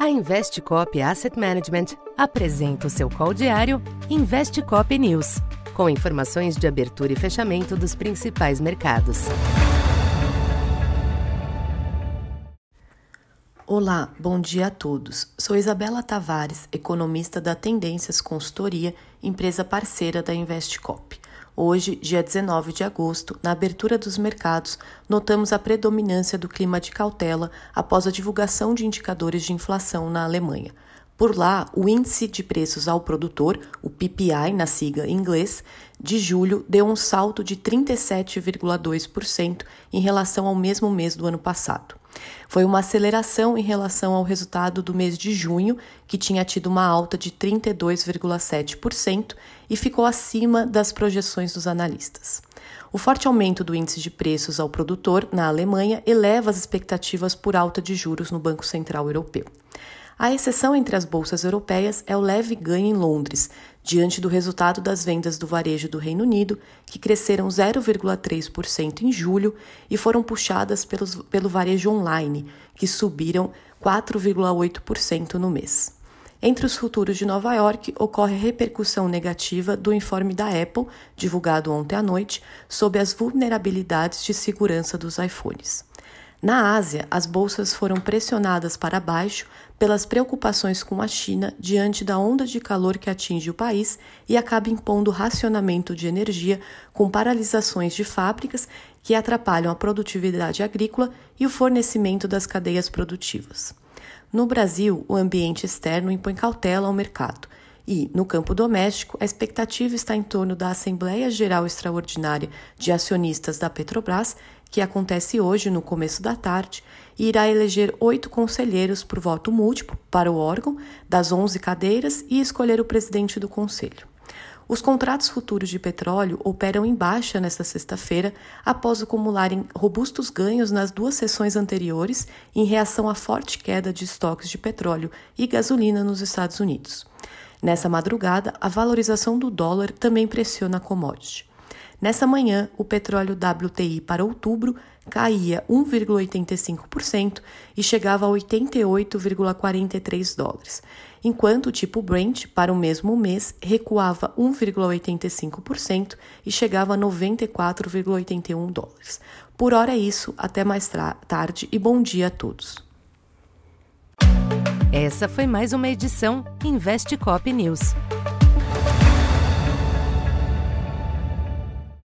A Investcop Asset Management apresenta o seu call diário Investcop News, com informações de abertura e fechamento dos principais mercados. Olá, bom dia a todos. Sou Isabela Tavares, economista da Tendências Consultoria, empresa parceira da Investcop. Hoje, dia 19 de agosto, na abertura dos mercados, notamos a predominância do clima de cautela após a divulgação de indicadores de inflação na Alemanha. Por lá, o índice de preços ao produtor, o PPI na sigla em inglês, de julho deu um salto de 37,2% em relação ao mesmo mês do ano passado. Foi uma aceleração em relação ao resultado do mês de junho, que tinha tido uma alta de 32,7% e ficou acima das projeções dos analistas. O forte aumento do índice de preços ao produtor na Alemanha eleva as expectativas por alta de juros no Banco Central Europeu. A exceção entre as bolsas europeias é o leve ganho em Londres, diante do resultado das vendas do varejo do Reino Unido, que cresceram 0,3% em julho e foram puxadas pelos, pelo varejo online, que subiram 4,8% no mês. Entre os futuros de Nova York, ocorre a repercussão negativa do informe da Apple, divulgado ontem à noite, sobre as vulnerabilidades de segurança dos iPhones. Na Ásia, as bolsas foram pressionadas para baixo pelas preocupações com a China diante da onda de calor que atinge o país e acaba impondo racionamento de energia com paralisações de fábricas que atrapalham a produtividade agrícola e o fornecimento das cadeias produtivas. No Brasil, o ambiente externo impõe cautela ao mercado. E, no campo doméstico, a expectativa está em torno da Assembleia Geral Extraordinária de Acionistas da Petrobras, que acontece hoje no começo da tarde, e irá eleger oito conselheiros por voto múltiplo para o órgão, das onze cadeiras, e escolher o presidente do conselho. Os contratos futuros de petróleo operam em baixa nesta sexta-feira, após acumularem robustos ganhos nas duas sessões anteriores, em reação à forte queda de estoques de petróleo e gasolina nos Estados Unidos. Nessa madrugada, a valorização do dólar também pressiona a commodity. Nessa manhã, o petróleo WTI para outubro caía 1,85% e chegava a 88,43 dólares, enquanto o tipo Brent para o mesmo mês recuava 1,85% e chegava a 94,81 dólares. Por hora é isso, até mais tarde e bom dia a todos. Essa foi mais uma edição Investe Cop News.